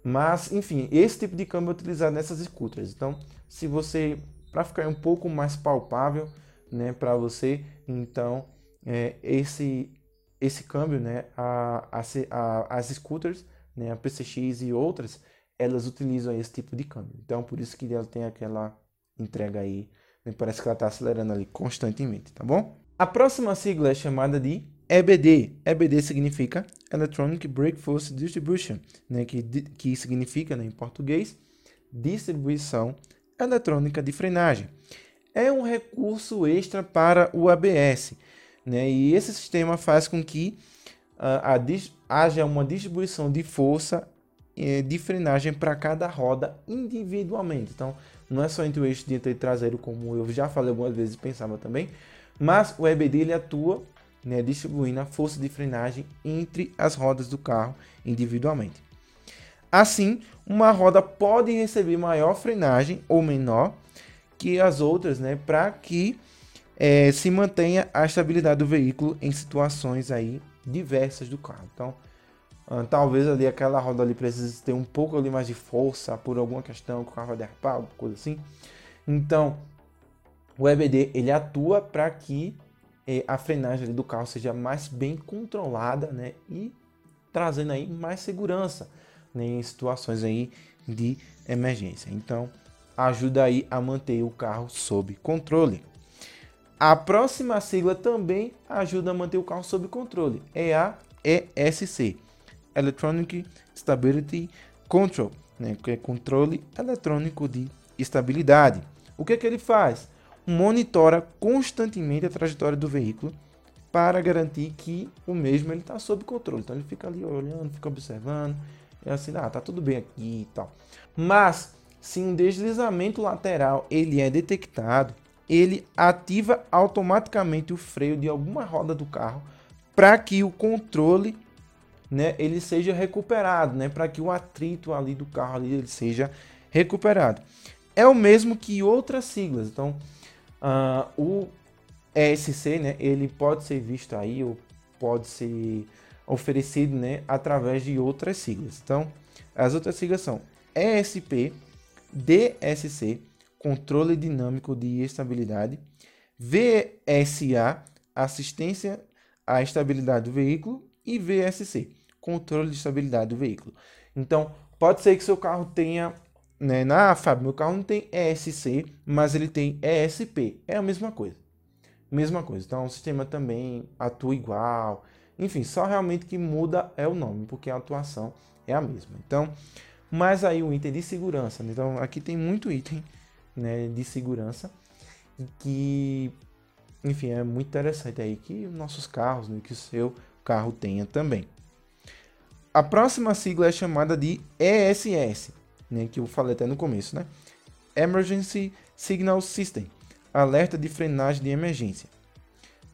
Mas, enfim, esse tipo de câmbio é utilizado nessas scooters. Então, se você para ficar um pouco mais palpável, né, para você, então é, esse esse câmbio, né, a, a, a, as scooters, né, a PCX e outras, elas utilizam esse tipo de câmbio. Então, por isso que ela tem aquela entrega aí, né, parece que ela está acelerando ali constantemente, tá bom? A próxima sigla é chamada de EBD. EBD significa Electronic Force Distribution, né, que, que significa, né, em português, distribuição eletrônica de frenagem. É um recurso extra para o ABS, né, e esse sistema faz com que uh, a, haja uma distribuição de força de frenagem para cada roda individualmente. Então, não é só entre o eixo dianteiro e traseiro, como eu já falei algumas vezes e pensava também, mas o EBD ele atua né, distribuindo a força de frenagem entre as rodas do carro individualmente. Assim, uma roda pode receber maior frenagem ou menor que as outras, né, para que é, se mantenha a estabilidade do veículo em situações aí diversas do carro. Então, talvez ali aquela roda ali precise ter um pouco ali mais de força por alguma questão que o carro vai derrapar, coisa assim. Então, o EBD ele atua para que é, a frenagem do carro seja mais bem controlada, né? E trazendo aí mais segurança né, em situações aí de emergência. Então, ajuda aí a manter o carro sob controle. A próxima sigla também ajuda a manter o carro sob controle. É a ESC, Electronic Stability Control, né, que é controle eletrônico de estabilidade. O que, é que ele faz? monitora constantemente a trajetória do veículo para garantir que o mesmo ele está sob controle. Então ele fica ali olhando, fica observando, é assim, ah, tá tudo bem aqui e tal. Mas se um deslizamento lateral ele é detectado, ele ativa automaticamente o freio de alguma roda do carro para que o controle né, ele seja recuperado, né, para que o atrito ali do carro ali ele seja recuperado. É o mesmo que outras siglas. Então, Uh, o ESC, né, ele pode ser visto aí ou pode ser oferecido, né, através de outras siglas. Então, as outras siglas são ESP, DSC, controle dinâmico de estabilidade, VSA, assistência à estabilidade do veículo e VSC, controle de estabilidade do veículo. Então, pode ser que seu carro tenha né, na Fábio, meu carro não tem ESC, mas ele tem ESP. É a mesma coisa. Mesma coisa. Então o sistema também atua igual. Enfim, só realmente que muda é o nome, porque a atuação é a mesma. Então, mas aí o item de segurança. Né? Então aqui tem muito item né, de segurança que, enfim, é muito interessante aí que nossos carros, né, que o seu carro tenha também. A próxima sigla é chamada de ESS, né, que eu falei até no começo, né? Emergency Signal System, alerta de frenagem de emergência.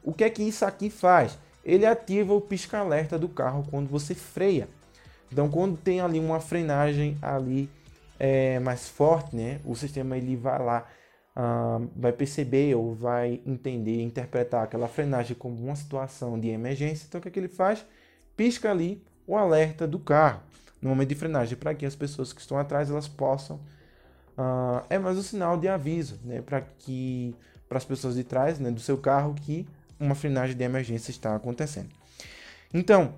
O que é que isso aqui faz? Ele ativa o pisca-alerta do carro quando você freia. Então, quando tem ali uma frenagem ali é, mais forte, né, o sistema ele vai lá, uh, vai perceber ou vai entender, interpretar aquela frenagem como uma situação de emergência. Então, o que, é que ele faz? Pisca ali o alerta do carro no momento de frenagem, para que as pessoas que estão atrás elas possam. Uh, é mais um sinal de aviso, né, para que para as pessoas de trás, né, do seu carro que uma frenagem de emergência está acontecendo. Então,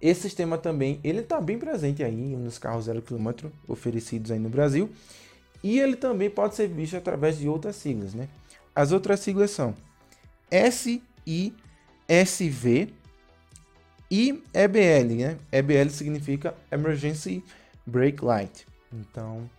esse sistema também ele está bem presente aí nos carros zero quilômetro oferecidos aí no Brasil e ele também pode ser visto através de outras siglas, né? As outras siglas são SISV e EBL, né? EBL significa Emergency Brake Light. Então,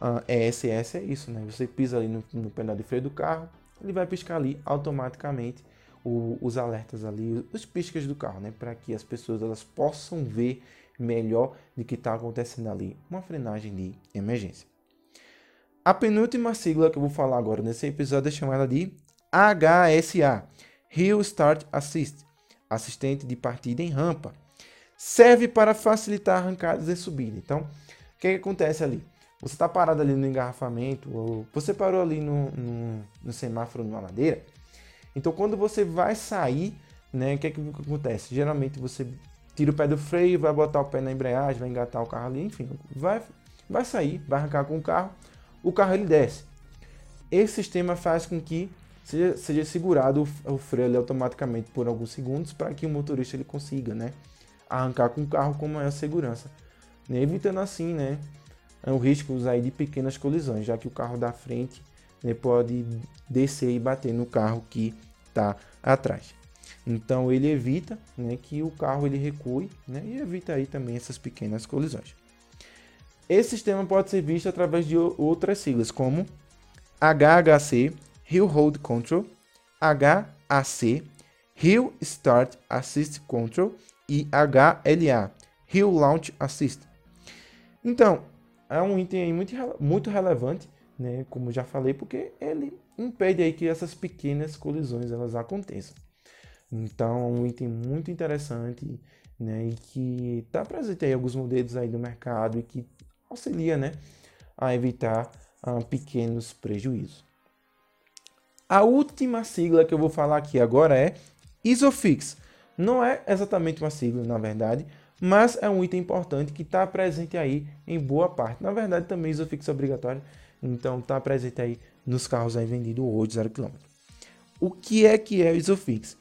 uh, ESS é isso, né? Você pisa ali no, no pedal de freio do carro, ele vai piscar ali automaticamente o, os alertas ali, os piscas do carro, né? Para que as pessoas elas possam ver melhor de que está acontecendo ali uma frenagem de emergência. A penúltima sigla que eu vou falar agora nesse episódio é chamada de HSA, Hill Start Assist, assistente de partida em rampa. Serve para facilitar arrancadas e subida. Então, o que, que acontece ali? Você está parado ali no engarrafamento, ou você parou ali no, no, no semáforo numa ladeira. Então, quando você vai sair, né, o que, que acontece? Geralmente você tira o pé do freio, vai botar o pé na embreagem, vai engatar o carro ali, enfim, vai, vai sair, vai arrancar com o carro, o carro ele desce. Esse sistema faz com que seja, seja segurado o, o freio ali automaticamente por alguns segundos para que o motorista ele consiga, né, arrancar com o carro com maior segurança, né, evitando assim, né, é um risco aí de pequenas colisões, já que o carro da frente né, pode descer e bater no carro que está atrás. Então ele evita né, que o carro ele recue né, e evita aí também essas pequenas colisões. Esse sistema pode ser visto através de outras siglas como HHC, Hill Hold Control, HAC, Hill Start Assist Control e HLA, Hill Launch Assist. Então, é um item muito, muito relevante, né, como já falei, porque ele impede aí que essas pequenas colisões elas aconteçam. Então, é um item muito interessante, né, e que está presente aí alguns modelos aí do mercado e que auxilia, né, a evitar uh, pequenos prejuízos. A última sigla que eu vou falar aqui agora é Isofix. Não é exatamente uma sigla, na verdade, mas é um item importante que está presente aí em boa parte. Na verdade, também isofix é obrigatório, então está presente aí nos carros aí vendidos hoje 0 km. O que é que é o isofix?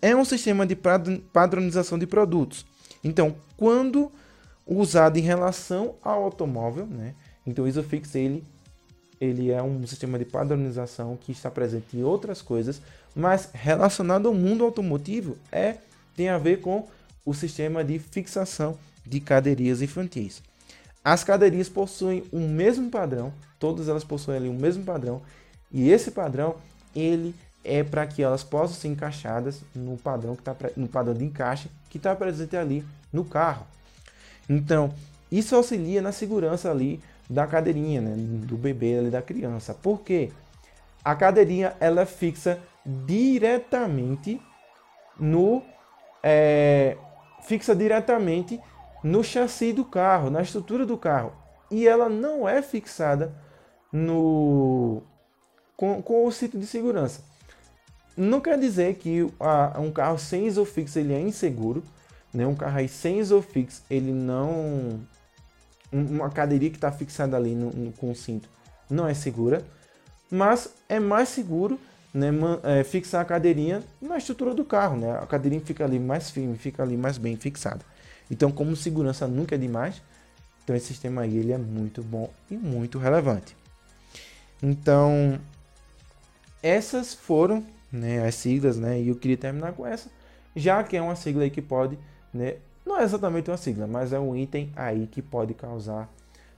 É um sistema de padronização de produtos. Então, quando usado em relação ao automóvel, né? Então, o isofix ele ele é um sistema de padronização que está presente em outras coisas, mas relacionado ao mundo automotivo é tem a ver com o sistema de fixação de cadeirinhas infantis. As cadeirinhas possuem o mesmo padrão, todas elas possuem ali o mesmo padrão, e esse padrão ele é para que elas possam ser encaixadas no padrão que tá, no padrão de encaixe que está presente ali no carro. Então, isso auxilia na segurança ali da cadeirinha, né, do bebê ali da criança. Por quê? A cadeirinha ela é fixa diretamente no é, fixa diretamente no chassi do carro, na estrutura do carro. E ela não é fixada no com, com o cinto de segurança. Não quer dizer que a, um carro sem isofix ele é inseguro. Né? Um carro aí sem isofix ele não... Uma cadeirinha que está fixada ali no, no, com o cinto não é segura. Mas é mais seguro né, é, fixar a cadeirinha na estrutura do carro, né? A cadeirinha fica ali mais firme, fica ali mais bem fixada. Então, como segurança nunca é demais, então esse sistema aí ele é muito bom e muito relevante. Então, essas foram né, as siglas, né? E eu queria terminar com essa, já que é uma sigla aí que pode, né? Não é exatamente uma sigla, mas é um item aí que pode causar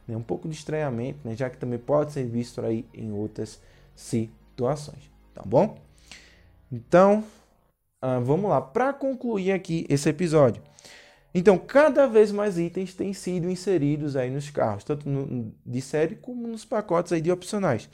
né, um pouco de estranhamento, né? Já que também pode ser visto aí em outras situações tá bom? Então, uh, vamos lá. Para concluir aqui esse episódio. Então, cada vez mais itens têm sido inseridos aí nos carros, tanto no, de série como nos pacotes aí de opcionais.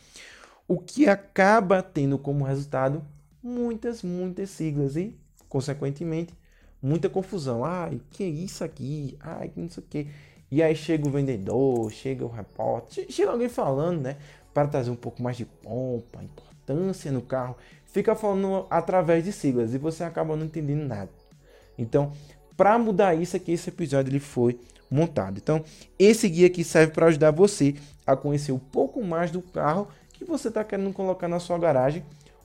O que acaba tendo como resultado muitas, muitas siglas e, consequentemente, muita confusão. Ai, que é isso aqui? Ai, que não sei o que. E aí chega o vendedor, chega o repórter, chega alguém falando, né? Para trazer um pouco mais de pompa, importância no carro, fica falando através de siglas e você acaba não entendendo nada. Então, para mudar isso aqui, esse episódio ele foi montado. Então, esse guia aqui serve para ajudar você a conhecer um pouco mais do carro que você está querendo colocar na sua garagem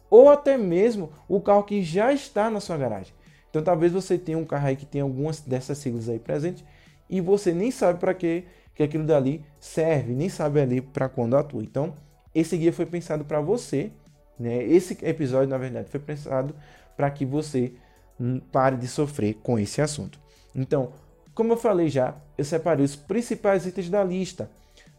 ou até mesmo o carro que já está na sua garagem. Então, talvez você tenha um carro aí que tem algumas dessas siglas aí presentes e você nem sabe para que que aquilo dali serve, nem sabe ali para quando atua. Então, esse guia foi pensado para você né? Esse episódio, na verdade, foi pensado para que você pare de sofrer com esse assunto. Então, como eu falei já, eu separei os principais itens da lista.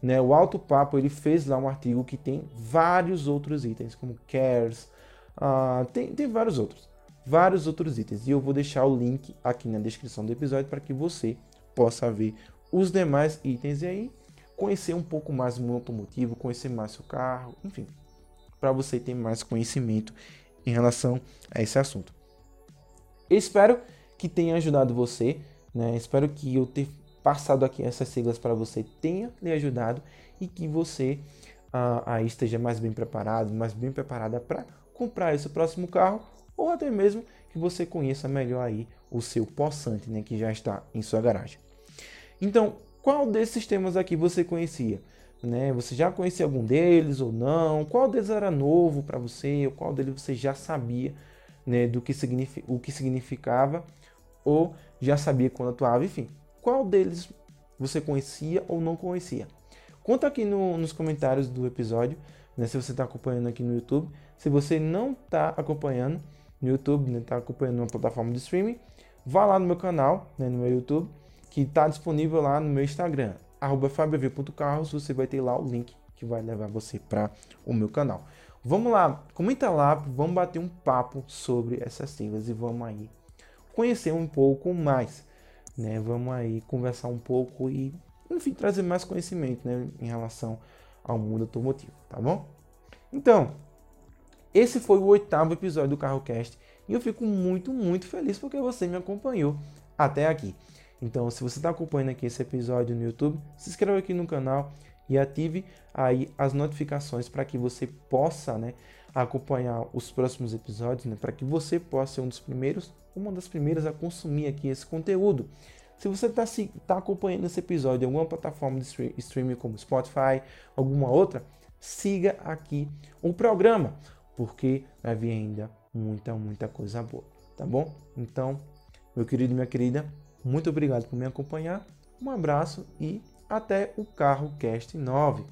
Né? O Alto Papo ele fez lá um artigo que tem vários outros itens, como cares, uh, tem, tem vários outros, vários outros itens. E eu vou deixar o link aqui na descrição do episódio para que você possa ver os demais itens. E aí conhecer um pouco mais do mundo automotivo, conhecer mais seu carro, enfim, para você ter mais conhecimento em relação a esse assunto. espero que tenha ajudado você, né? Espero que eu ter passado aqui essas siglas para você tenha lhe ajudado e que você uh, aí esteja mais bem preparado, mais bem preparada para comprar esse próximo carro ou até mesmo que você conheça melhor aí o seu possante, né, que já está em sua garagem. Então, qual desses temas aqui você conhecia? Né? Você já conhecia algum deles ou não? Qual deles era novo para você? Ou qual deles você já sabia né, do que o que significava ou já sabia quando atuava? Enfim, qual deles você conhecia ou não conhecia? Conta aqui no, nos comentários do episódio, né, se você está acompanhando aqui no YouTube. Se você não está acompanhando no YouTube, né, tá acompanhando uma plataforma de streaming, vá lá no meu canal, né, no meu YouTube, que está disponível lá no meu Instagram, fabiov.carros, você vai ter lá o link que vai levar você para o meu canal. Vamos lá, comenta lá, vamos bater um papo sobre essas siglas e vamos aí conhecer um pouco mais, né? Vamos aí conversar um pouco e, enfim, trazer mais conhecimento, né, em relação ao mundo automotivo, tá bom? Então, esse foi o oitavo episódio do CarroCast e eu fico muito, muito feliz porque você me acompanhou até aqui. Então, se você está acompanhando aqui esse episódio no YouTube, se inscreva aqui no canal e ative aí as notificações para que você possa, né, acompanhar os próximos episódios, né, para que você possa ser um dos primeiros, uma das primeiras a consumir aqui esse conteúdo. Se você está tá acompanhando esse episódio em alguma plataforma de streaming como Spotify, alguma outra, siga aqui o programa, porque vai vir ainda muita, muita coisa boa, tá bom? Então, meu querido e minha querida, muito obrigado por me acompanhar. Um abraço e até o Carro Cast 9.